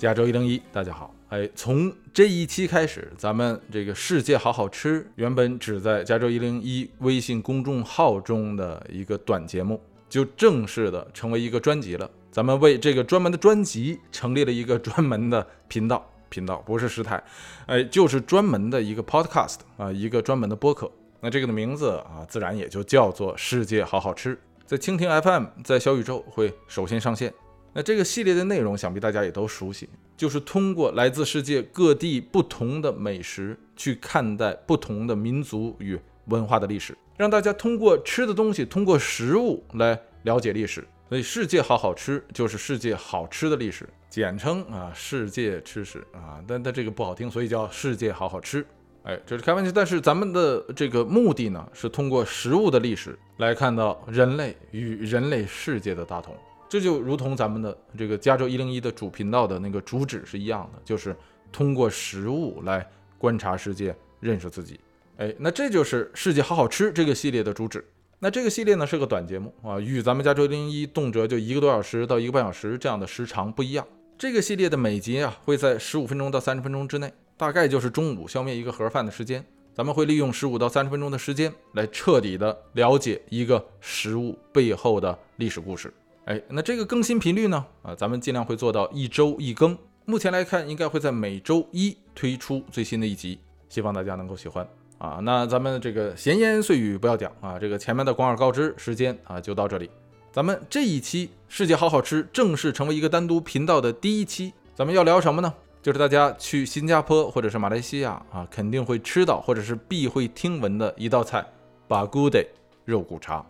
加州一零一，大家好。哎，从这一期开始，咱们这个世界好好吃，原本只在加州一零一微信公众号中的一个短节目，就正式的成为一个专辑了。咱们为这个专门的专辑成立了一个专门的频道，频道不是时态，哎，就是专门的一个 podcast 啊，一个专门的播客。那这个的名字啊，自然也就叫做世界好好吃，在蜻蜓 FM，在小宇宙会首先上线。那这个系列的内容，想必大家也都熟悉，就是通过来自世界各地不同的美食，去看待不同的民族与文化的历史，让大家通过吃的东西，通过食物来了解历史。所以，世界好好吃就是世界好吃的历史，简称啊，世界吃史啊。但但这个不好听，所以叫世界好好吃。哎，这是开玩笑。但是咱们的这个目的呢，是通过食物的历史来看到人类与人类世界的大同。这就如同咱们的这个加州一零一的主频道的那个主旨是一样的，就是通过食物来观察世界，认识自己。哎，那这就是世界好好吃这个系列的主旨。那这个系列呢是个短节目啊，与咱们加州一零一动辄就一个多小时到一个半小时这样的时长不一样。这个系列的每集啊会在十五分钟到三十分钟之内，大概就是中午消灭一个盒饭的时间。咱们会利用十五到三十分钟的时间来彻底的了解一个食物背后的历史故事。哎，那这个更新频率呢？啊，咱们尽量会做到一周一更。目前来看，应该会在每周一推出最新的一集，希望大家能够喜欢啊。那咱们这个闲言碎语不要讲啊，这个前面的广而告之时间啊就到这里。咱们这一期世界好好吃正式成为一个单独频道的第一期，咱们要聊什么呢？就是大家去新加坡或者是马来西亚啊，肯定会吃到或者是必会听闻的一道菜——巴古德肉骨茶。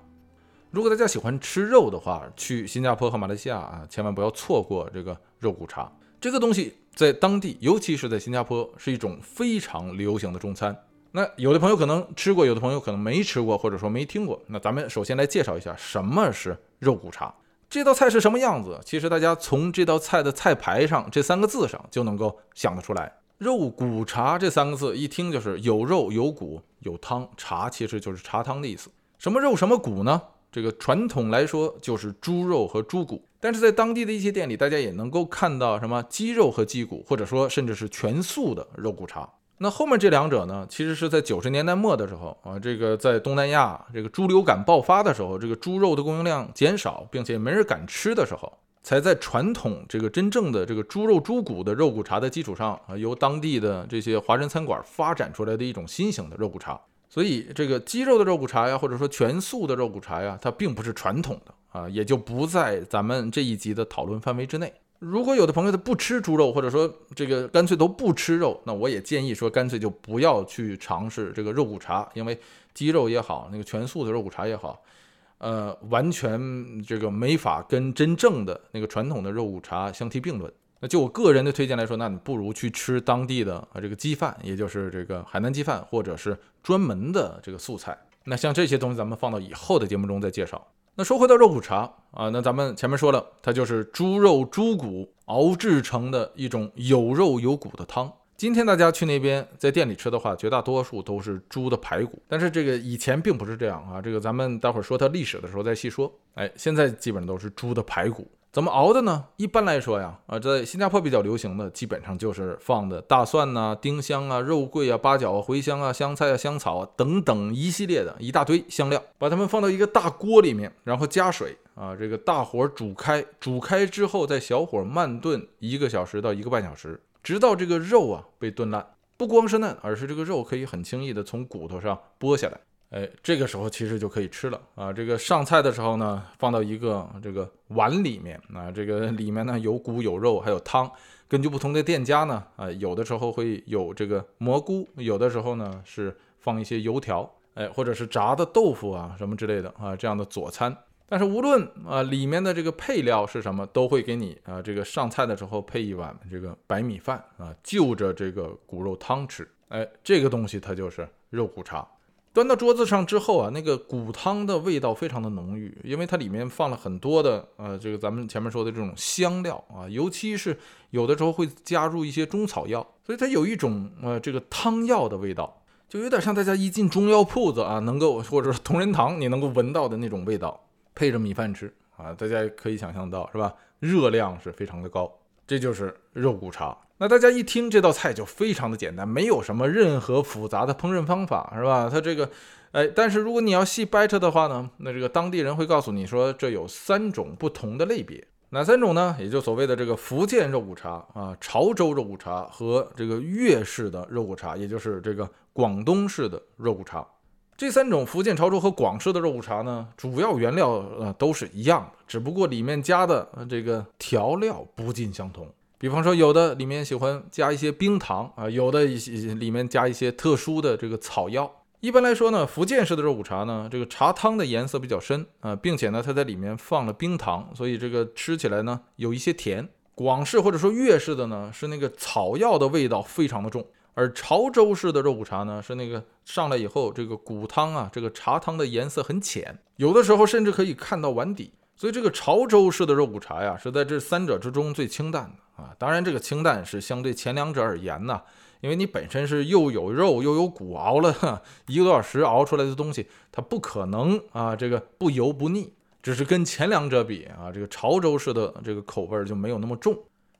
如果大家喜欢吃肉的话，去新加坡和马来西亚啊，千万不要错过这个肉骨茶。这个东西在当地，尤其是在新加坡，是一种非常流行的中餐。那有的朋友可能吃过，有的朋友可能没吃过，或者说没听过。那咱们首先来介绍一下什么是肉骨茶。这道菜是什么样子？其实大家从这道菜的菜牌上这三个字上就能够想得出来。肉骨茶这三个字一听就是有肉有骨有汤，茶其实就是茶汤的意思。什么肉什么骨呢？这个传统来说就是猪肉和猪骨，但是在当地的一些店里，大家也能够看到什么鸡肉和鸡骨，或者说甚至是全素的肉骨茶。那后面这两者呢，其实是在九十年代末的时候啊，这个在东南亚这个猪流感爆发的时候，这个猪肉的供应量减少，并且没人敢吃的时候，才在传统这个真正的这个猪肉猪骨的肉骨茶的基础上啊，由当地的这些华人餐馆发展出来的一种新型的肉骨茶。所以，这个鸡肉的肉骨茶呀，或者说全素的肉骨茶呀，它并不是传统的啊，也就不在咱们这一集的讨论范围之内。如果有的朋友他不吃猪肉，或者说这个干脆都不吃肉，那我也建议说，干脆就不要去尝试这个肉骨茶，因为鸡肉也好，那个全素的肉骨茶也好，呃，完全这个没法跟真正的那个传统的肉骨茶相提并论。那就我个人的推荐来说，那你不如去吃当地的啊这个鸡饭，也就是这个海南鸡饭，或者是专门的这个素菜。那像这些东西，咱们放到以后的节目中再介绍。那说回到肉骨茶啊，那咱们前面说了，它就是猪肉、猪骨熬制成的一种有肉有骨的汤。今天大家去那边在店里吃的话，绝大多数都是猪的排骨，但是这个以前并不是这样啊。这个咱们待会儿说它历史的时候再细说。哎，现在基本上都是猪的排骨。怎么熬的呢？一般来说呀，啊，在新加坡比较流行的，基本上就是放的大蒜呐、丁香啊、肉桂啊、八角啊、茴香啊、香菜啊、香草啊等等一系列的一大堆香料，把它们放到一个大锅里面，然后加水啊，这个大火煮开，煮开之后再小火慢炖一个小时到一个半小时，直到这个肉啊被炖烂，不光是嫩，而是这个肉可以很轻易的从骨头上剥下来。哎，这个时候其实就可以吃了啊！这个上菜的时候呢，放到一个这个碗里面啊，这个 里面呢有骨有肉还有汤。根据不同的店家呢，啊，有的时候会有这个蘑菇，有的时候呢是放一些油条，哎，或者是炸的豆腐啊什么之类的啊，这样的佐餐。但是无论啊里面的这个配料是什么，都会给你啊这个上菜的时候配一碗这个白米饭啊，就着这个骨肉汤吃。哎，这个东西它就是肉骨茶。端到桌子上之后啊，那个骨汤的味道非常的浓郁，因为它里面放了很多的呃，这个咱们前面说的这种香料啊，尤其是有的时候会加入一些中草药，所以它有一种呃这个汤药的味道，就有点像大家一进中药铺子啊，能够或者是同仁堂你能够闻到的那种味道，配着米饭吃啊，大家可以想象到是吧？热量是非常的高。这就是肉骨茶。那大家一听这道菜就非常的简单，没有什么任何复杂的烹饪方法，是吧？它这个，哎，但是如果你要细掰扯的话呢，那这个当地人会告诉你说，这有三种不同的类别，哪三种呢？也就所谓的这个福建肉骨茶啊、潮州肉骨茶和这个粤式的肉骨茶，也就是这个广东式的肉骨茶。这三种福建、潮州和广式的肉骨茶呢，主要原料呃都是一样的，只不过里面加的这个调料不尽相同。比方说，有的里面喜欢加一些冰糖啊，有的一些里面加一些特殊的这个草药。一般来说呢，福建式的肉骨茶呢，这个茶汤的颜色比较深啊，并且呢，它在里面放了冰糖，所以这个吃起来呢有一些甜。广式或者说粤式的呢，是那个草药的味道非常的重，而潮州式的肉骨茶呢，是那个上来以后这个骨汤啊，这个茶汤的颜色很浅，有的时候甚至可以看到碗底。所以这个潮州式的肉骨茶呀，是在这三者之中最清淡的啊。当然，这个清淡是相对前两者而言呢，因为你本身是又有肉又有骨，熬了一个多小时熬出来的东西，它不可能啊这个不油不腻。只是跟前两者比啊，这个潮州式的这个口味就没有那么重，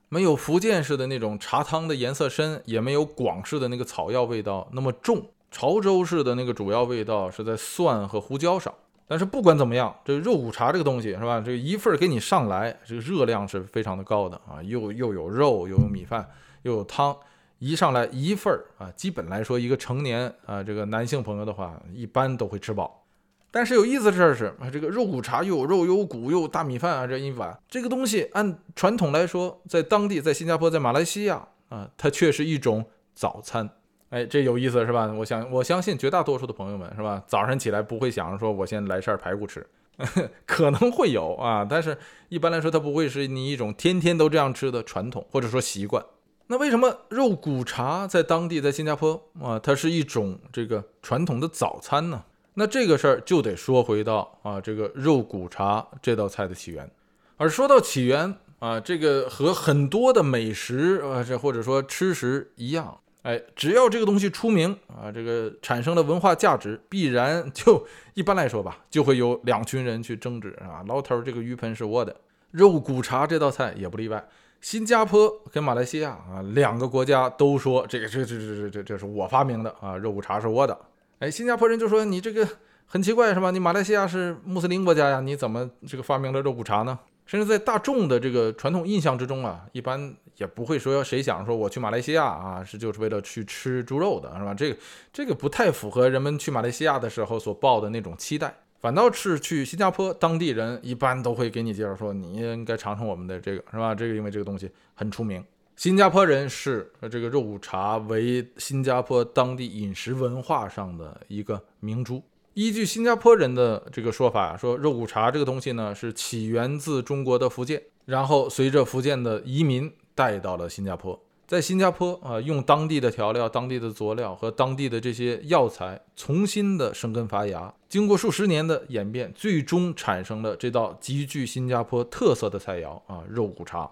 没有福建式的那种茶汤的颜色深，也没有广式的那个草药味道那么重。潮州式的那个主要味道是在蒜和胡椒上。但是不管怎么样，这肉骨茶这个东西是吧？这一份给你上来，这个热量是非常的高的啊，又又有肉，又有米饭，又有汤，一上来一份儿啊，基本来说一个成年啊这个男性朋友的话，一般都会吃饱。但是有意思的事儿是，这个肉骨茶又有肉又有骨又有大米饭啊，这一碗这个东西按传统来说，在当地，在新加坡，在马来西亚啊，它却是一种早餐。哎，这有意思是吧？我想，我相信绝大多数的朋友们是吧？早上起来不会想着说，我先来扇排骨吃，可能会有啊，但是一般来说，它不会是你一种天天都这样吃的传统或者说习惯。那为什么肉骨茶在当地，在新加坡啊，它是一种这个传统的早餐呢？那这个事儿就得说回到啊，这个肉骨茶这道菜的起源。而说到起源啊，这个和很多的美食啊，这或者说吃食一样。哎，只要这个东西出名啊，这个产生了文化价值，必然 就一般来说吧，就会有两群人去争执啊。老头，这个鱼盆是我的，肉骨茶这道菜也不例外。新加坡跟马来西亚啊，两个国家都说这个这这这这这这是我发明的啊，肉骨茶是我的。哎，新加坡人就说你这个很奇怪是吧？你马来西亚是穆斯林国家呀，你怎么这个发明了肉骨茶呢？甚至在大众的这个传统印象之中啊，一般也不会说谁想说我去马来西亚啊是就是为了去吃猪肉的，是吧？这个这个不太符合人们去马来西亚的时候所抱的那种期待，反倒是去新加坡，当地人一般都会给你介绍说你应该尝尝我们的这个，是吧？这个因为这个东西很出名，新加坡人视这个肉骨茶为新加坡当地饮食文化上的一个明珠。依据新加坡人的这个说法，说肉骨茶这个东西呢是起源自中国的福建，然后随着福建的移民带到了新加坡，在新加坡啊用当地的调料、当地的佐料和当地的这些药材重新的生根发芽，经过数十年的演变，最终产生了这道极具新加坡特色的菜肴啊肉骨茶。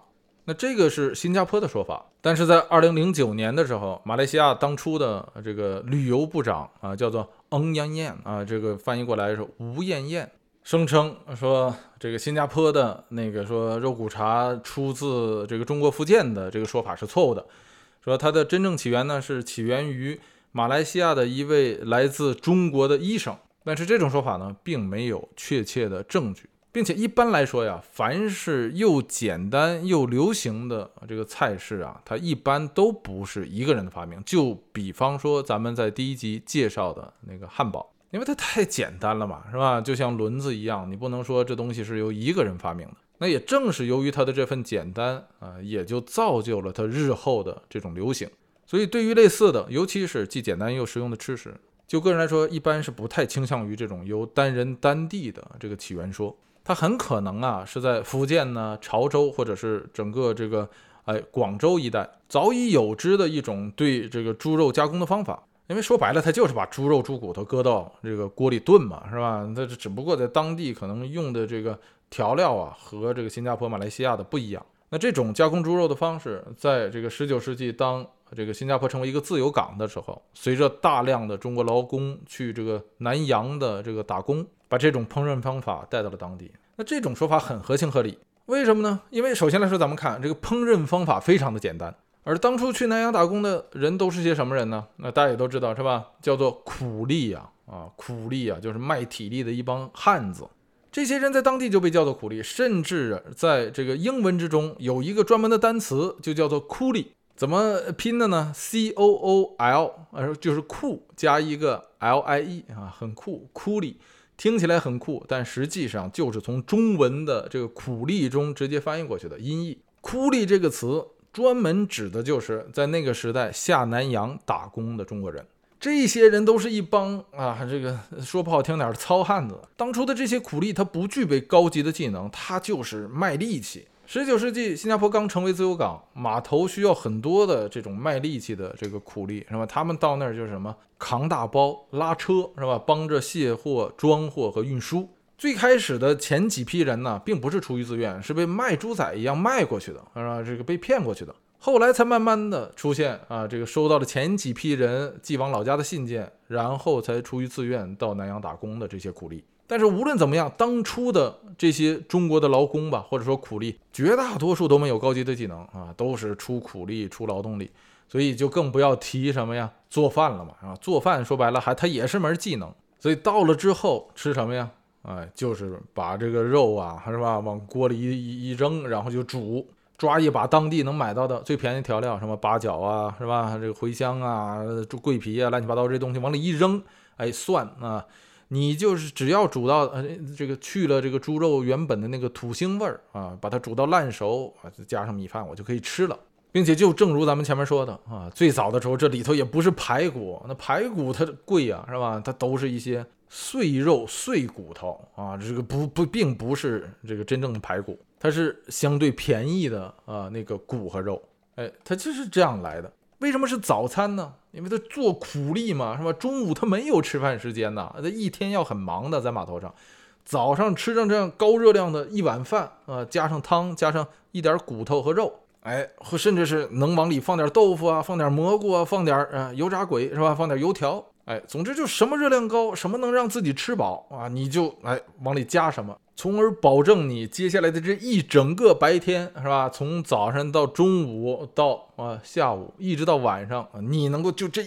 那这个是新加坡的说法，但是在二零零九年的时候，马来西亚当初的这个旅游部长啊，叫做翁艳艳啊，这个翻译过来是吴艳艳，声称说这个新加坡的那个说肉骨茶出自这个中国福建的这个说法是错误的，说它的真正起源呢是起源于马来西亚的一位来自中国的医生，但是这种说法呢并没有确切的证据。并且一般来说呀，凡是又简单又流行的这个菜式啊，它一般都不是一个人的发明。就比方说咱们在第一集介绍的那个汉堡，因为它太简单了嘛，是吧？就像轮子一样，你不能说这东西是由一个人发明的。那也正是由于它的这份简单啊，也就造就了它日后的这种流行。所以对于类似的，尤其是既简单又实用的吃食，就个人来说，一般是不太倾向于这种由单人单地的这个起源说。它很可能啊是在福建呢、潮州或者是整个这个哎广州一带早已有之的一种对这个猪肉加工的方法。因为说白了，它就是把猪肉、猪骨头搁到这个锅里炖嘛，是吧？它只不过在当地可能用的这个调料啊和这个新加坡、马来西亚的不一样。那这种加工猪肉的方式，在这个十九世纪，当这个新加坡成为一个自由港的时候，随着大量的中国劳工去这个南洋的这个打工。把这种烹饪方法带到了当地，那这种说法很合情合理。为什么呢？因为首先来说，咱们看这个烹饪方法非常的简单，而当初去南洋打工的人都是些什么人呢？那大家也都知道是吧？叫做苦力呀，啊，苦力啊，就是卖体力的一帮汉子。这些人在当地就被叫做苦力，甚至在这个英文之中有一个专门的单词，就叫做酷力。怎么拼的呢？C O O L，呃，就是酷加一个 L I E 啊，很酷，酷力。听起来很酷，但实际上就是从中文的这个苦力中直接翻译过去的音译。苦力这个词专门指的就是在那个时代下南洋打工的中国人。这些人都是一帮啊，这个说不好听点糙汉子。当初的这些苦力，他不具备高级的技能，他就是卖力气。十九世纪，新加坡刚成为自由港，码头需要很多的这种卖力气的这个苦力，是吧？他们到那儿就是什么扛大包、拉车，是吧？帮着卸货、装货和运输。最开始的前几批人呢，并不是出于自愿，是被卖猪仔一样卖过去的，是吧？这个被骗过去的。后来才慢慢的出现啊，这个收到了前几批人寄往老家的信件，然后才出于自愿到南洋打工的这些苦力。但是无论怎么样，当初的这些中国的劳工吧，或者说苦力，绝大多数都没有高级的技能啊，都是出苦力、出劳动力，所以就更不要提什么呀做饭了嘛，啊，做饭说白了还它也是门技能。所以到了之后吃什么呀？哎，就是把这个肉啊，是吧，往锅里一一扔，然后就煮，抓一把当地能买到的最便宜调料，什么八角啊，是吧，这个茴香啊、桂皮啊，乱七八糟这东西往里一扔，哎，蒜啊。你就是只要煮到呃这个去了这个猪肉原本的那个土腥味儿啊，把它煮到烂熟啊，再加上米饭，我就可以吃了，并且就正如咱们前面说的啊，最早的时候这里头也不是排骨，那排骨它贵呀，是吧？它都是一些碎肉碎骨头啊，这个不不并不是这个真正的排骨，它是相对便宜的啊那个骨和肉，哎，它就是这样来的。为什么是早餐呢？因为他做苦力嘛，是吧？中午他没有吃饭时间呐，他一天要很忙的，在码头上。早上吃上这样高热量的一碗饭啊，加上汤，加上一点骨头和肉，哎，或甚至是能往里放点豆腐啊，放点蘑菇啊，放点啊油炸鬼是吧？放点油条，哎，总之就什么热量高，什么能让自己吃饱啊，你就哎往里加什么。从而保证你接下来的这一整个白天，是吧？从早上到中午到啊下午，一直到晚上，你能够就这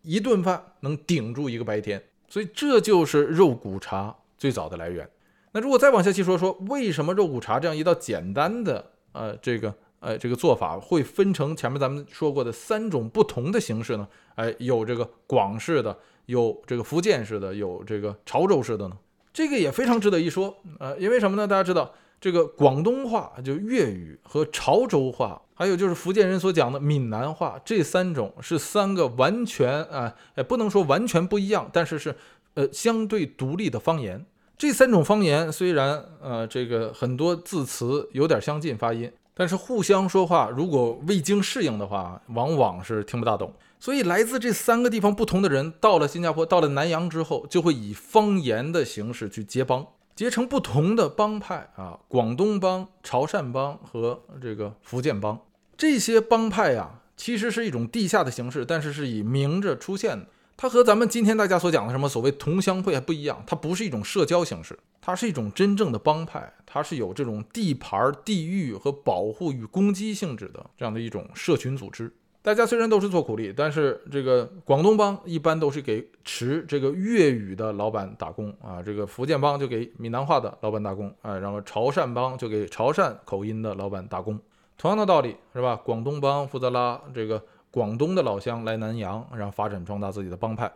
一顿饭能顶住一个白天。所以这就是肉骨茶最早的来源。那如果再往下细说，说为什么肉骨茶这样一道简单的呃这个呃这个做法会分成前面咱们说过的三种不同的形式呢？哎，有这个广式的，有这个福建式的，有这个潮州式的呢？这个也非常值得一说，呃，因为什么呢？大家知道，这个广东话就粤语和潮州话，还有就是福建人所讲的闽南话，这三种是三个完全啊，哎，不能说完全不一样，但是是呃相对独立的方言。这三种方言虽然呃这个很多字词有点相近发音，但是互相说话如果未经适应的话，往往是听不大懂。所以，来自这三个地方不同的人，到了新加坡，到了南洋之后，就会以方言的形式去结帮，结成不同的帮派啊，广东帮、潮汕帮和这个福建帮。这些帮派呀，其实是一种地下的形式，但是是以明着出现的。它和咱们今天大家所讲的什么所谓同乡会还不一样，它不是一种社交形式，它是一种真正的帮派，它是有这种地盘、地域和保护与攻击性质的这样的一种社群组织。大家虽然都是做苦力，但是这个广东帮一般都是给持这个粤语的老板打工啊，这个福建帮就给闽南话的老板打工啊，然后潮汕帮就给潮汕口音的老板打工。同样的道理是吧？广东帮负责拉这个广东的老乡来南洋，然后发展壮大自己的帮派。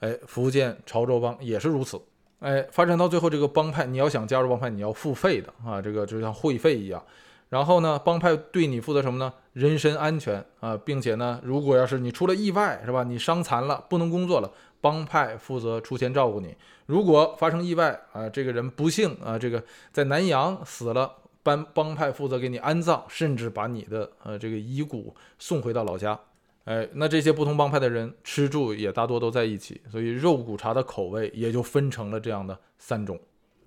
哎，福建潮州帮也是如此。哎，发展到最后，这个帮派你要想加入帮派，你要付费的啊，这个就像会费一样。然后呢，帮派对你负责什么呢？人身安全啊，并且呢，如果要是你出了意外，是吧？你伤残了，不能工作了，帮派负责出钱照顾你。如果发生意外啊，这个人不幸啊，这个在南洋死了，帮帮派负责给你安葬，甚至把你的呃这个遗骨送回到老家。哎，那这些不同帮派的人吃住也大多都在一起，所以肉骨茶的口味也就分成了这样的三种。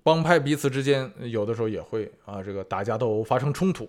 帮派彼此之间有的时候也会啊，这个打架斗殴发生冲突，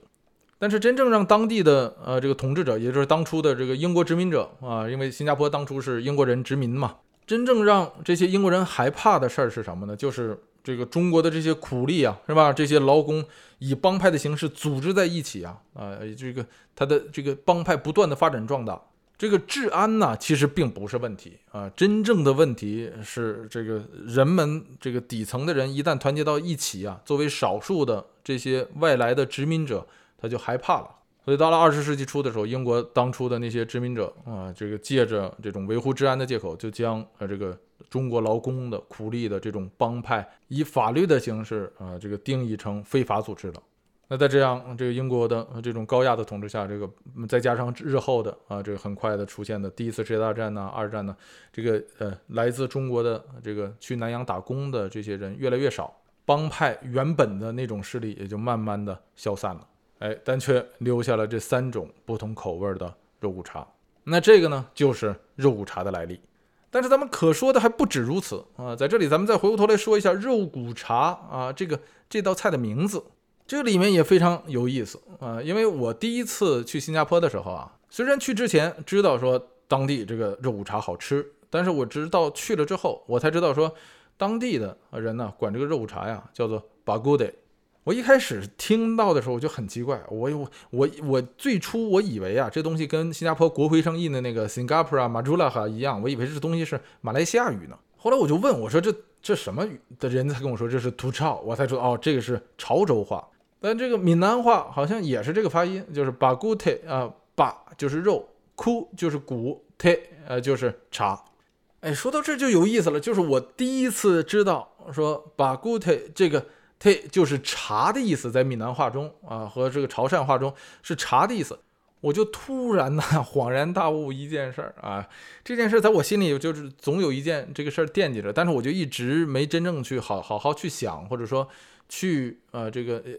但是真正让当地的呃这个统治者，也就是当初的这个英国殖民者啊，因为新加坡当初是英国人殖民嘛，真正让这些英国人害怕的事儿是什么呢？就是这个中国的这些苦力啊，是吧？这些劳工以帮派的形式组织在一起啊，啊，这个他的这个帮派不断的发展壮大。这个治安呢，其实并不是问题啊，真正的问题是这个人们这个底层的人一旦团结到一起啊，作为少数的这些外来的殖民者，他就害怕了。所以到了二十世纪初的时候，英国当初的那些殖民者啊，这个借着这种维护治安的借口，就将呃这个中国劳工的苦力的这种帮派，以法律的形式啊，这个定义成非法组织了。那在这样这个英国的这种高压的统治下，这个再加上日后的啊这个很快的出现的第一次世界大战呢、二战呢，这个呃来自中国的这个去南洋打工的这些人越来越少，帮派原本的那种势力也就慢慢的消散了，哎，但却留下了这三种不同口味的肉骨茶。那这个呢，就是肉骨茶的来历。但是咱们可说的还不止如此啊，在这里咱们再回过头来说一下肉骨茶啊这个这道菜的名字。这里面也非常有意思啊，因为我第一次去新加坡的时候啊，虽然去之前知道说当地这个肉骨茶好吃，但是我直到去了之后，我才知道说当地的人呢管这个肉骨茶呀叫做 bagude。我一开始听到的时候我就很奇怪，我我我我最初我以为啊这东西跟新加坡国徽上印的那个 Singapore 啊 Majula 哈一样，我以为这东西是马来西亚语呢。后来我就问我说这这什么语的人才跟我说这是土潮，我才知道哦这个是潮州话。但这个闽南话好像也是这个发音，就是把骨腿啊，把就是肉，哭就是骨，腿呃就是茶。哎，说到这就有意思了，就是我第一次知道说把骨腿这个腿就是茶的意思，在闽南话中啊和这个潮汕话中是茶的意思，我就突然呢恍然大悟一件事儿啊，这件事在我心里就是总有一件这个事儿惦记着，但是我就一直没真正去好好好去想，或者说。去呃这个呃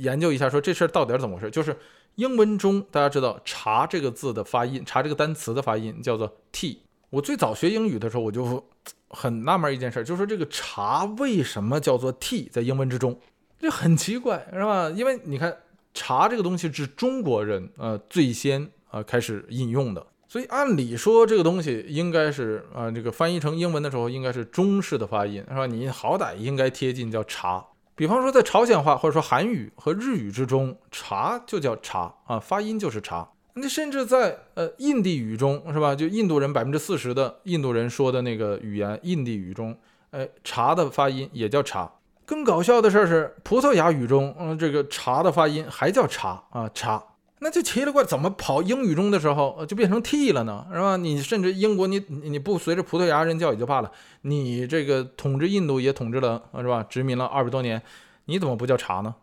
研究一下，说这事儿到底是怎么回事？就是英文中大家知道“茶”这个字的发音，“茶”这个单词的发音叫做 “t”。我最早学英语的时候，我就很纳闷一件事，就是说这个“茶”为什么叫做 “t” 在英文之中，这很奇怪，是吧？因为你看“茶”这个东西是中国人呃最先啊开始引用的，所以按理说这个东西应该是啊这个翻译成英文的时候应该是中式的发音，是吧？你好歹应该贴近叫“茶”。比方说，在朝鲜话或者说韩语和日语之中，茶就叫茶啊，发音就是茶。那甚至在呃印地语中，是吧？就印度人百分之四十的印度人说的那个语言印地语中，哎，茶的发音也叫茶。更搞笑的事儿是，葡萄牙语中，嗯，这个茶的发音还叫茶啊，茶。那就奇了怪，怎么跑英语中的时候就变成 t 了呢？是吧？你甚至英国，你你不随着葡萄牙人叫也就罢了，你这个统治印度也统治了，是吧？殖民了二百多年，你怎么不叫茶呢？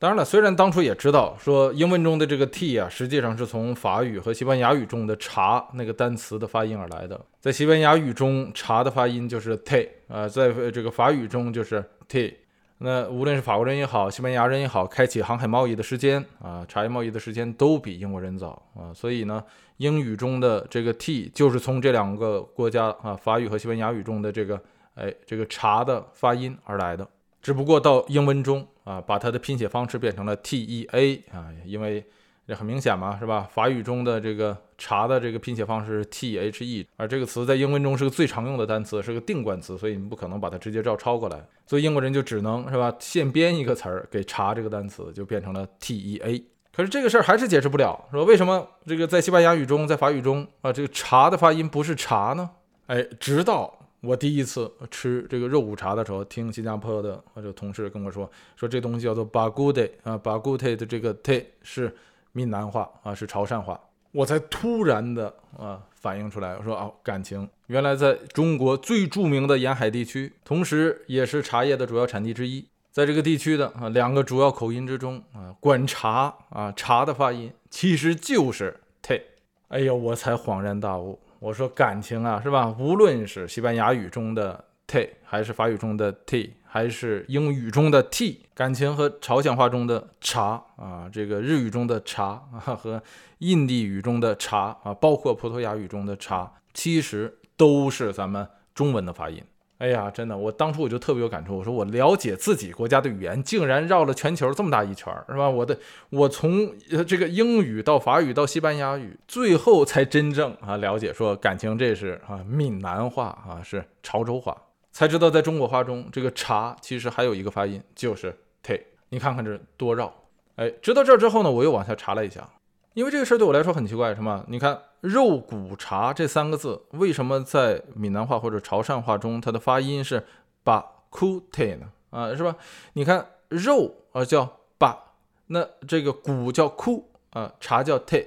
当然了，虽然当初也知道说英文中的这个 t 啊，实际上是从法语和西班牙语中的茶那个单词的发音而来的。在西班牙语中，茶的发音就是 t 啊，在这个法语中就是 t。那无论是法国人也好，西班牙人也好，开启航海贸易的时间啊，茶叶贸易的时间都比英国人早啊，所以呢，英语中的这个 t 就是从这两个国家啊，法语和西班牙语中的这个哎这个茶的发音而来的，只不过到英文中啊，把它的拼写方式变成了 t e a 啊，因为。这很明显嘛，是吧？法语中的这个茶的这个拼写方式是 t h e，而这个词在英文中是个最常用的单词，是个定冠词，所以你不可能把它直接照抄过来。所以英国人就只能是吧，现编一个词儿给茶这个单词，就变成了 t e a。可是这个事儿还是解释不了，说为什么这个在西班牙语中，在法语中啊，这个茶的发音不是茶呢？哎，直到我第一次吃这个肉骨茶的时候，听新加坡的或者同事跟我说，说这东西叫做 bagude 啊，bagude 的这个 te 是。闽南话啊，是潮汕话，我才突然的啊反应出来，我说啊，感情原来在中国最著名的沿海地区，同时也是茶叶的主要产地之一，在这个地区的啊两个主要口音之中啊，管茶啊茶的发音其实就是 te，哎呦，我才恍然大悟，我说感情啊是吧？无论是西班牙语中的 t 还是法语中的 t。还是英语中的 t，感情和朝鲜话中的茶啊，这个日语中的茶啊，和印地语中的茶啊，包括葡萄牙语中的茶，其实都是咱们中文的发音。哎呀，真的，我当初我就特别有感触。我说我了解自己国家的语言，竟然绕了全球这么大一圈儿，是吧？我的，我从这个英语到法语到西班牙语，最后才真正啊了解说感情这是啊闽南话啊是潮州话。才知道在中国话中，这个茶其实还有一个发音，就是 te。你看看这多绕。哎，知道这儿之后呢，我又往下查了一下，因为这个事儿对我来说很奇怪，是吗？你看“肉骨茶”这三个字，为什么在闽南话或者潮汕话中，它的发音是把 ku te 呢？啊，是吧？你看肉啊叫把，那这个骨叫 ku 啊，茶叫 te，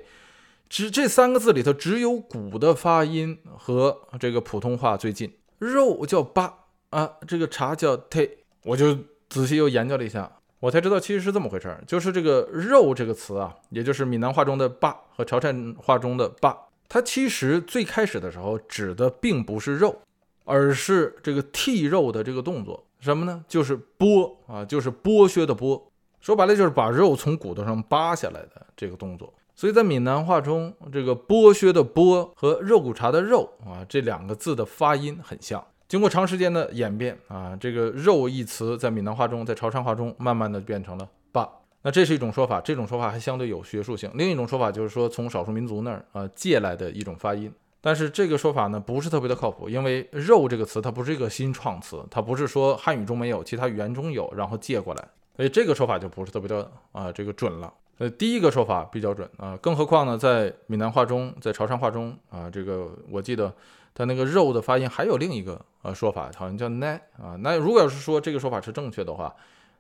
只这三个字里头只有骨的发音和这个普通话最近，肉叫把啊，这个茶叫 te，我就仔细又研究了一下。我才知道，其实是这么回事儿，就是这个“肉”这个词啊，也就是闽南话中的“霸”和潮汕话中的“霸”，它其实最开始的时候指的并不是肉，而是这个剔肉的这个动作，什么呢？就是剥啊，就是剥削的剥，说白了就是把肉从骨头上扒下来的这个动作。所以在闽南话中，这个剥削的剥和肉骨茶的肉啊，这两个字的发音很像。经过长时间的演变啊，这个“肉”一词在闽南话中，在潮汕话中，慢慢的变成了“爸”。那这是一种说法，这种说法还相对有学术性。另一种说法就是说，从少数民族那儿啊借来的一种发音。但是这个说法呢，不是特别的靠谱，因为“肉”这个词它不是一个新创词，它不是说汉语中没有，其他语言中有，然后借过来，所以这个说法就不是特别的啊这个准了。呃，第一个说法比较准啊，更何况呢，在闽南话中，在潮汕话中啊，这个我记得。它那个肉的发音还有另一个呃说法，好像叫奈啊。那如果要是说这个说法是正确的话，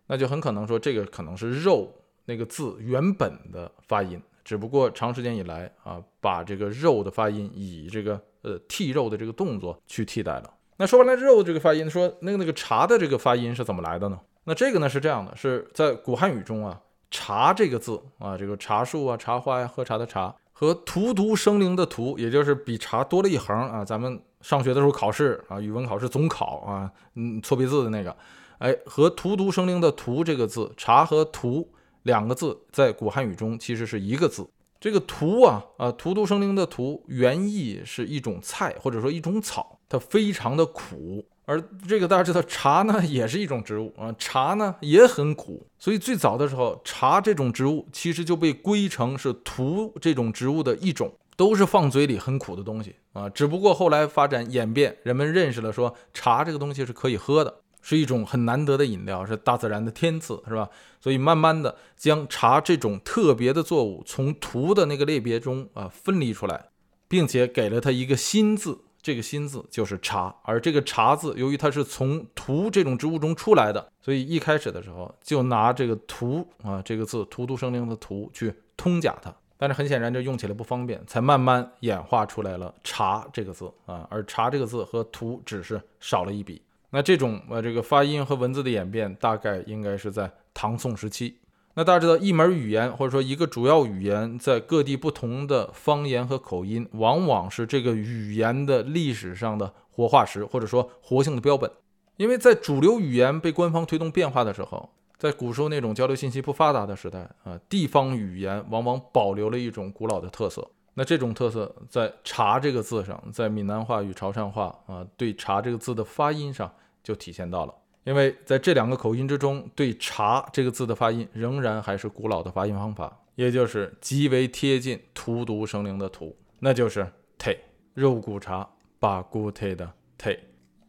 那就很可能说这个可能是肉那个字原本的发音，只不过长时间以来啊，把这个肉的发音以这个呃剔肉的这个动作去替代了。那说完了肉这个发音，说那个那个茶的这个发音是怎么来的呢？那这个呢是这样的，是在古汉语中啊，茶这个字啊，这个茶树啊，茶花呀，喝茶的茶。和荼毒生灵的荼，也就是比茶多了一横啊。咱们上学的时候考试啊，语文考试总考啊，嗯，错别字的那个，哎，和荼毒生灵的荼这个字，茶和荼两个字在古汉语中其实是一个字。这个荼啊啊，荼毒生灵的荼原意是一种菜或者说一种草，它非常的苦。而这个大家知道，茶呢也是一种植物啊，茶呢也很苦，所以最早的时候，茶这种植物其实就被归成是荼这种植物的一种，都是放嘴里很苦的东西啊。只不过后来发展演变，人们认识了说茶这个东西是可以喝的，是一种很难得的饮料，是大自然的天赐，是吧？所以慢慢的将茶这种特别的作物从荼的那个类别中啊分离出来，并且给了它一个新字。这个“新”字就是茶，而这个“茶”字，由于它是从“荼”这种植物中出来的，所以一开始的时候就拿这个“荼”啊这个字“荼毒生灵”的“荼”去通假它。但是很显然，这用起来不方便，才慢慢演化出来了“茶”这个字啊。而“茶”这个字和“荼”只是少了一笔。那这种呃这个发音和文字的演变，大概应该是在唐宋时期。那大家知道，一门语言或者说一个主要语言，在各地不同的方言和口音，往往是这个语言的历史上的活化石，或者说活性的标本。因为在主流语言被官方推动变化的时候，在古时候那种交流信息不发达的时代啊，地方语言往往保留了一种古老的特色。那这种特色在“茶”这个字上，在闽南话与潮汕话啊，对“茶”这个字的发音上就体现到了。因为在这两个口音之中，对“茶”这个字的发音仍然还是古老的发音方法，也就是极为贴近荼毒生灵的“荼”，那就是 “te”，肉骨茶把骨 te 的 “te”。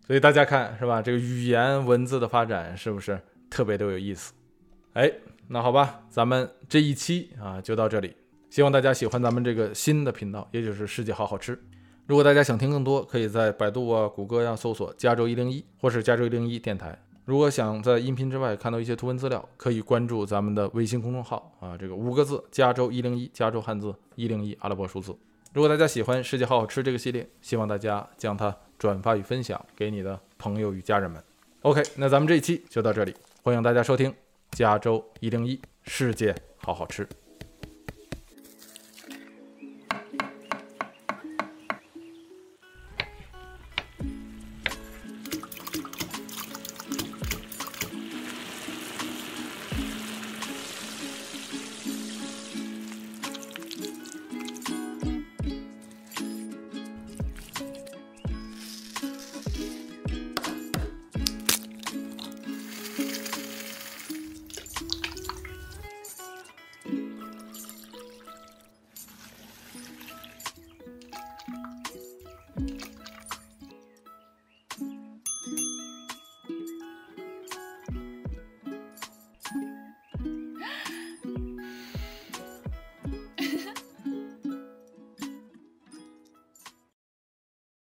所以大家看是吧？这个语言文字的发展是不是特别的有意思？哎，那好吧，咱们这一期啊就到这里，希望大家喜欢咱们这个新的频道，也就是世界好好吃。如果大家想听更多，可以在百度啊、谷歌呀搜索“加州一零一”或是“加州一零一电台”。如果想在音频之外看到一些图文资料，可以关注咱们的微信公众号啊，这个五个字“加州一零一”，加州汉字一零一阿拉伯数字。如果大家喜欢“世界好好吃”这个系列，希望大家将它转发与分享给你的朋友与家人们。OK，那咱们这一期就到这里，欢迎大家收听“加州一零一世界好好吃”。